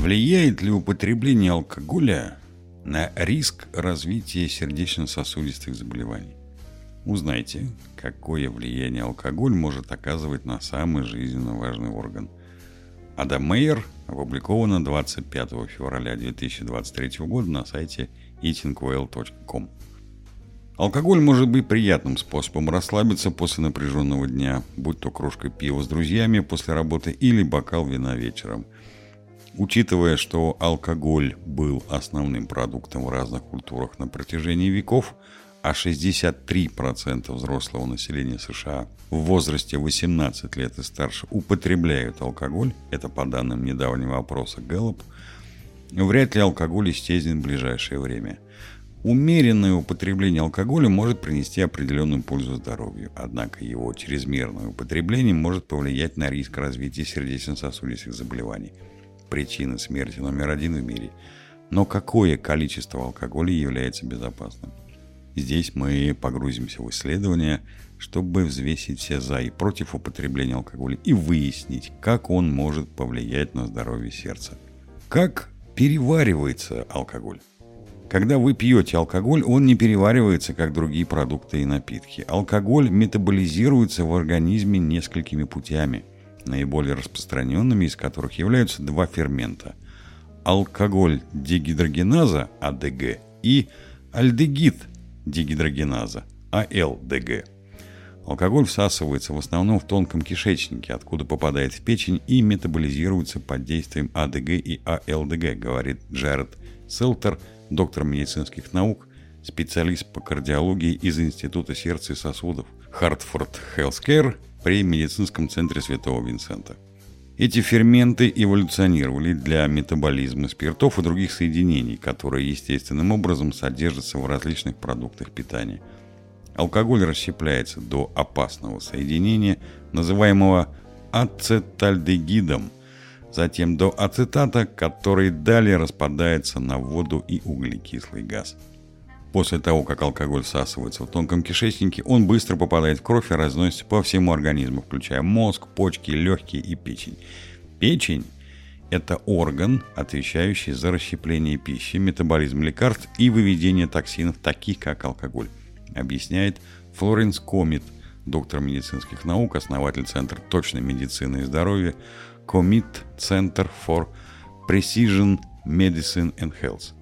Влияет ли употребление алкоголя на риск развития сердечно-сосудистых заболеваний? Узнайте, какое влияние алкоголь может оказывать на самый жизненно важный орган. Адам Мейер опубликовано 25 февраля 2023 года на сайте eatingwell.com. Алкоголь может быть приятным способом расслабиться после напряженного дня, будь то кружка пива с друзьями после работы или бокал вина вечером – Учитывая, что алкоголь был основным продуктом в разных культурах на протяжении веков, а 63% взрослого населения США в возрасте 18 лет и старше употребляют алкоголь, это по данным недавнего опроса Gallup, вряд ли алкоголь исчезнет в ближайшее время. Умеренное употребление алкоголя может принести определенную пользу здоровью, однако его чрезмерное употребление может повлиять на риск развития сердечно-сосудистых заболеваний – причины смерти номер один в мире. Но какое количество алкоголя является безопасным? Здесь мы погрузимся в исследования, чтобы взвесить все за и против употребления алкоголя и выяснить, как он может повлиять на здоровье сердца. Как переваривается алкоголь? Когда вы пьете алкоголь, он не переваривается, как другие продукты и напитки. Алкоголь метаболизируется в организме несколькими путями наиболее распространенными из которых являются два фермента – алкоголь дегидрогеназа АДГ и альдегид дегидрогеназа АЛДГ. Алкоголь всасывается в основном в тонком кишечнике, откуда попадает в печень и метаболизируется под действием АДГ и АЛДГ, говорит Джаред Селтер, доктор медицинских наук, специалист по кардиологии из Института сердца и сосудов Хартфорд Healthcare при медицинском центре Святого Винсента. Эти ферменты эволюционировали для метаболизма спиртов и других соединений, которые естественным образом содержатся в различных продуктах питания. Алкоголь расщепляется до опасного соединения, называемого ацетальдегидом, затем до ацетата, который далее распадается на воду и углекислый газ – После того, как алкоголь всасывается в тонком кишечнике, он быстро попадает в кровь и разносится по всему организму, включая мозг, почки, легкие и печень. Печень – это орган, отвечающий за расщепление пищи, метаболизм лекарств и выведение токсинов, таких как алкоголь, объясняет Флоренс Комит, доктор медицинских наук, основатель Центра точной медицины и здоровья Комит Center for Precision Medicine and Health –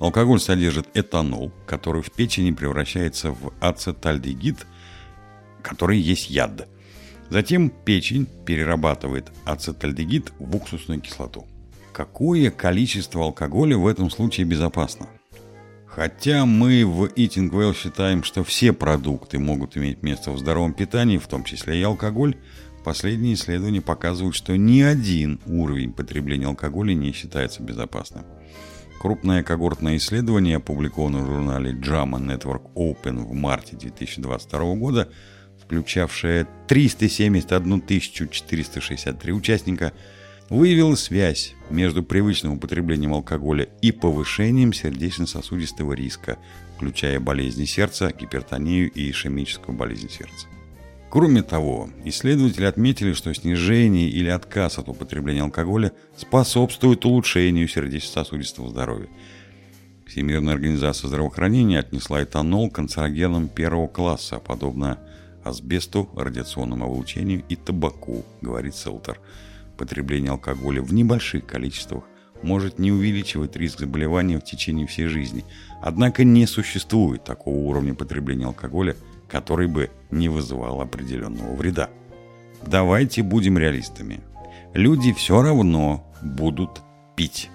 Алкоголь содержит этанол, который в печени превращается в ацетальдегид, который есть яд. Затем печень перерабатывает ацетальдегид в уксусную кислоту. Какое количество алкоголя в этом случае безопасно? Хотя мы в Eating Well считаем, что все продукты могут иметь место в здоровом питании, в том числе и алкоголь, последние исследования показывают, что ни один уровень потребления алкоголя не считается безопасным. Крупное когортное исследование, опубликованное в журнале JAMA Network Open в марте 2022 года, включавшее 371 463 участника, выявило связь между привычным употреблением алкоголя и повышением сердечно-сосудистого риска, включая болезни сердца, гипертонию и ишемическую болезнь сердца. Кроме того, исследователи отметили, что снижение или отказ от употребления алкоголя способствует улучшению сердечно-сосудистого здоровья. Всемирная организация здравоохранения отнесла этанол к канцерогенам первого класса, подобно асбесту, радиационному облучению и табаку, говорит Селтер. Потребление алкоголя в небольших количествах может не увеличивать риск заболевания в течение всей жизни. Однако не существует такого уровня потребления алкоголя – который бы не вызывал определенного вреда. Давайте будем реалистами. Люди все равно будут пить.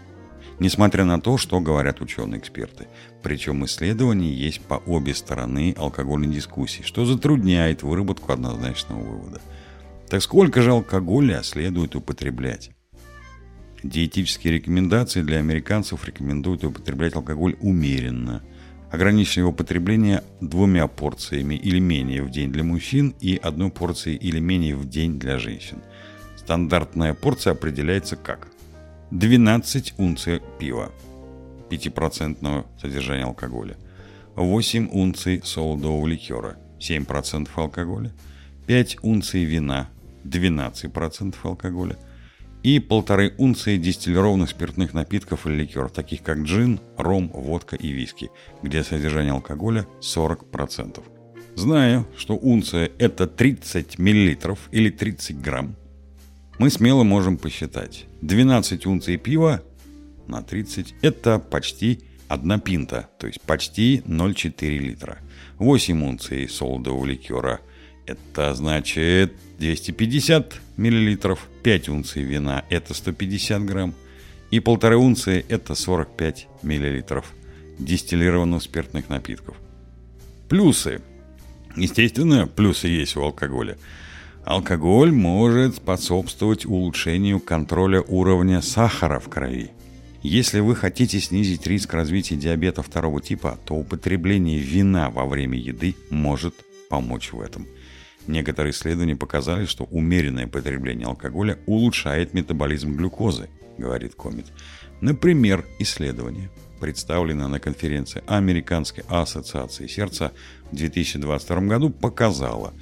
Несмотря на то, что говорят ученые-эксперты. Причем исследования есть по обе стороны алкогольной дискуссии, что затрудняет выработку однозначного вывода. Так сколько же алкоголя следует употреблять? Диетические рекомендации для американцев рекомендуют употреблять алкоголь умеренно – ограничили его потребление двумя порциями или менее в день для мужчин и одной порцией или менее в день для женщин. Стандартная порция определяется как 12 унций пива, 5% содержания алкоголя, 8 унций солодового ликера, 7% алкоголя, 5 унций вина, 12% алкоголя, и полторы унции дистиллированных спиртных напитков или ликеров, таких как джин, ром, водка и виски, где содержание алкоголя 40%. Зная, что унция – это 30 мл или 30 грамм, мы смело можем посчитать. 12 унций пива на 30 – это почти 1 пинта, то есть почти 0,4 литра. 8 унций солодового ликера – это значит 250 миллилитров. 5 унций вина – это 150 грамм. И полторы унции – это 45 миллилитров дистиллированных спиртных напитков. Плюсы. Естественно, плюсы есть у алкоголя. Алкоголь может способствовать улучшению контроля уровня сахара в крови. Если вы хотите снизить риск развития диабета второго типа, то употребление вина во время еды может помочь в этом. Некоторые исследования показали, что умеренное потребление алкоголя улучшает метаболизм глюкозы, говорит Комит. Например, исследование, представленное на конференции Американской ассоциации сердца в 2022 году, показало,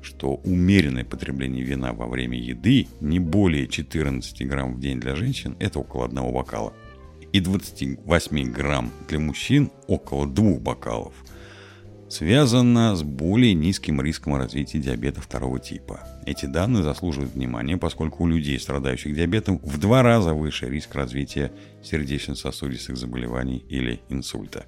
что умеренное потребление вина во время еды не более 14 грамм в день для женщин – это около одного бокала, и 28 грамм для мужчин – около двух бокалов – связано с более низким риском развития диабета второго типа. Эти данные заслуживают внимания, поскольку у людей, страдающих диабетом, в два раза выше риск развития сердечно-сосудистых заболеваний или инсульта.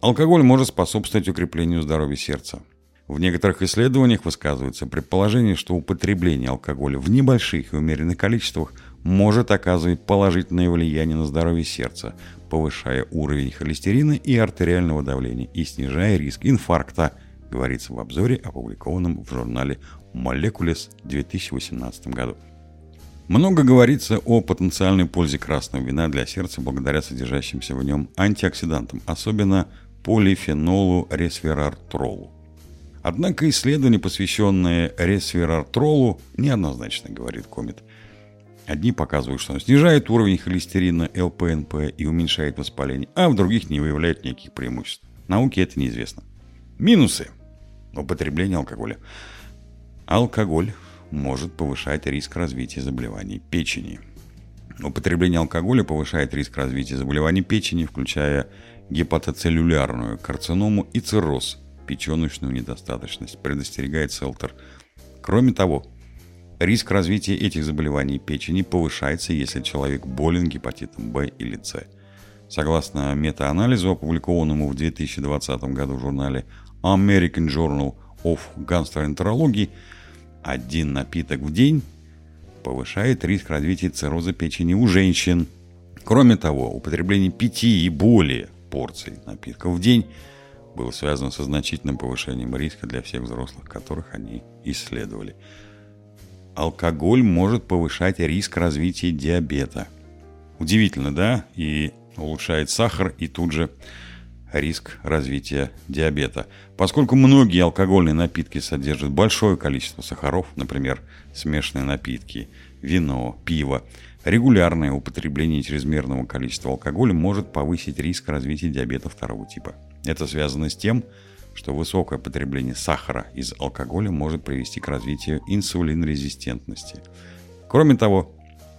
Алкоголь может способствовать укреплению здоровья сердца. В некоторых исследованиях высказывается предположение, что употребление алкоголя в небольших и умеренных количествах может оказывать положительное влияние на здоровье сердца, повышая уровень холестерина и артериального давления и снижая риск инфаркта, говорится в обзоре, опубликованном в журнале Molecules в 2018 году. Много говорится о потенциальной пользе красного вина для сердца благодаря содержащимся в нем антиоксидантам, особенно полифенолу ресвератролу. Однако исследования, посвященные ресвератролу, неоднозначно, говорит Комит – Одни показывают, что он снижает уровень холестерина ЛПНП и уменьшает воспаление, а в других не выявляет никаких преимуществ. Науке это неизвестно. Минусы употребления алкоголя. Алкоголь может повышать риск развития заболеваний печени. Употребление алкоголя повышает риск развития заболеваний печени, включая гепатоцеллюлярную карциному и цирроз, печеночную недостаточность, предостерегает Селтер. Кроме того, Риск развития этих заболеваний печени повышается, если человек болен гепатитом В или С. Согласно метаанализу, опубликованному в 2020 году в журнале American Journal of Gastroenterology, один напиток в день повышает риск развития цирроза печени у женщин. Кроме того, употребление пяти и более порций напитков в день было связано со значительным повышением риска для всех взрослых, которых они исследовали алкоголь может повышать риск развития диабета. Удивительно, да? И улучшает сахар и тут же риск развития диабета. Поскольку многие алкогольные напитки содержат большое количество сахаров, например, смешанные напитки, вино, пиво, регулярное употребление чрезмерного количества алкоголя может повысить риск развития диабета второго типа. Это связано с тем, что высокое потребление сахара из алкоголя может привести к развитию инсулинорезистентности. Кроме того,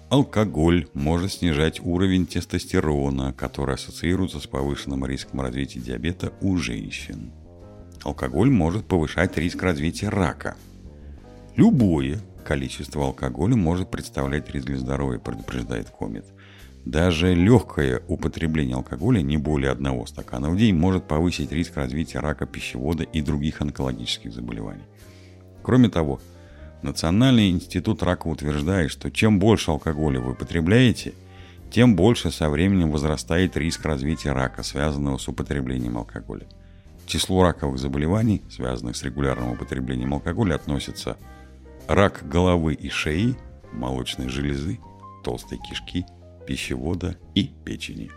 алкоголь может снижать уровень тестостерона, который ассоциируется с повышенным риском развития диабета у женщин. Алкоголь может повышать риск развития рака. Любое количество алкоголя может представлять риск для здоровья, предупреждает Комет. Даже легкое употребление алкоголя, не более одного стакана в день, может повысить риск развития рака пищевода и других онкологических заболеваний. Кроме того, Национальный институт рака утверждает, что чем больше алкоголя вы потребляете, тем больше со временем возрастает риск развития рака, связанного с употреблением алкоголя. К числу раковых заболеваний, связанных с регулярным употреблением алкоголя, относятся рак головы и шеи, молочной железы, толстой кишки, пищевода и печени.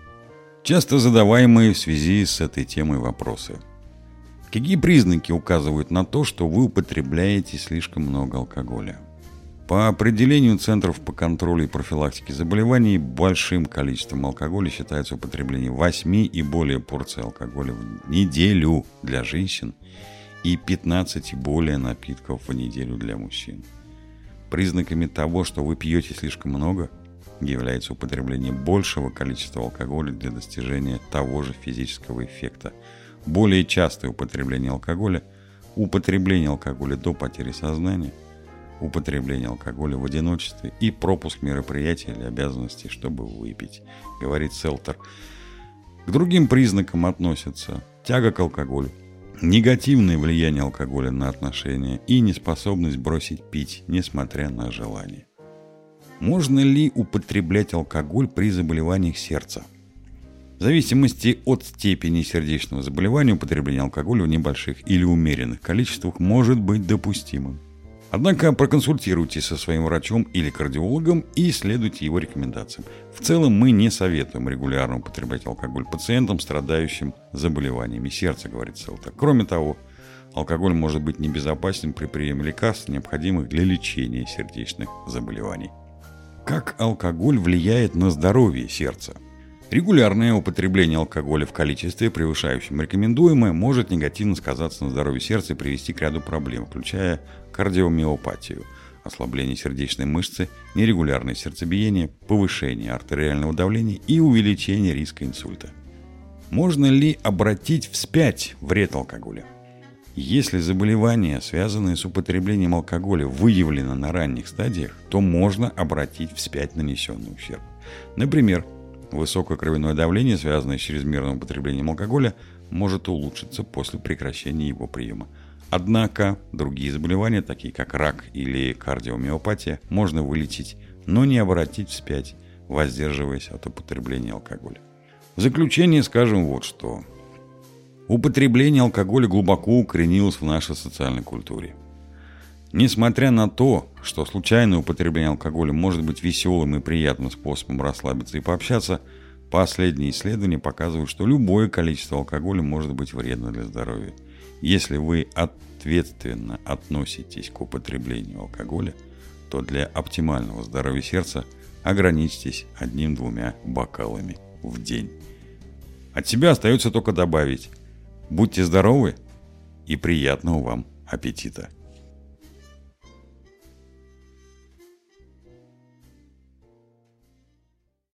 Часто задаваемые в связи с этой темой вопросы. Какие признаки указывают на то, что вы употребляете слишком много алкоголя? По определению Центров по контролю и профилактике заболеваний, большим количеством алкоголя считается употребление 8 и более порций алкоголя в неделю для женщин и 15 и более напитков в неделю для мужчин. Признаками того, что вы пьете слишком много, является употребление большего количества алкоголя для достижения того же физического эффекта. Более частое употребление алкоголя, употребление алкоголя до потери сознания, употребление алкоголя в одиночестве и пропуск мероприятий или обязанностей, чтобы выпить, говорит Селтер. К другим признакам относятся тяга к алкоголю, негативное влияние алкоголя на отношения и неспособность бросить пить, несмотря на желание. Можно ли употреблять алкоголь при заболеваниях сердца? В зависимости от степени сердечного заболевания употребление алкоголя в небольших или умеренных количествах может быть допустимым. Однако проконсультируйтесь со своим врачом или кардиологом и следуйте его рекомендациям. В целом мы не советуем регулярно употреблять алкоголь пациентам, страдающим заболеваниями сердца, говорит Селтер. Кроме того, алкоголь может быть небезопасен при приеме лекарств, необходимых для лечения сердечных заболеваний. Как алкоголь влияет на здоровье сердца? Регулярное употребление алкоголя в количестве, превышающем рекомендуемое, может негативно сказаться на здоровье сердца и привести к ряду проблем, включая кардиомиопатию, ослабление сердечной мышцы, нерегулярное сердцебиение, повышение артериального давления и увеличение риска инсульта. Можно ли обратить вспять вред алкоголя? Если заболевание, связанное с употреблением алкоголя, выявлено на ранних стадиях, то можно обратить вспять нанесенный ущерб. Например, высокое кровяное давление, связанное с чрезмерным употреблением алкоголя, может улучшиться после прекращения его приема. Однако другие заболевания, такие как рак или кардиомиопатия, можно вылечить, но не обратить вспять, воздерживаясь от употребления алкоголя. В заключение скажем вот что. Употребление алкоголя глубоко укоренилось в нашей социальной культуре. Несмотря на то, что случайное употребление алкоголя может быть веселым и приятным способом расслабиться и пообщаться, последние исследования показывают, что любое количество алкоголя может быть вредно для здоровья. Если вы ответственно относитесь к употреблению алкоголя, то для оптимального здоровья сердца ограничьтесь одним-двумя бокалами в день. От себя остается только добавить Будьте здоровы и приятного вам аппетита!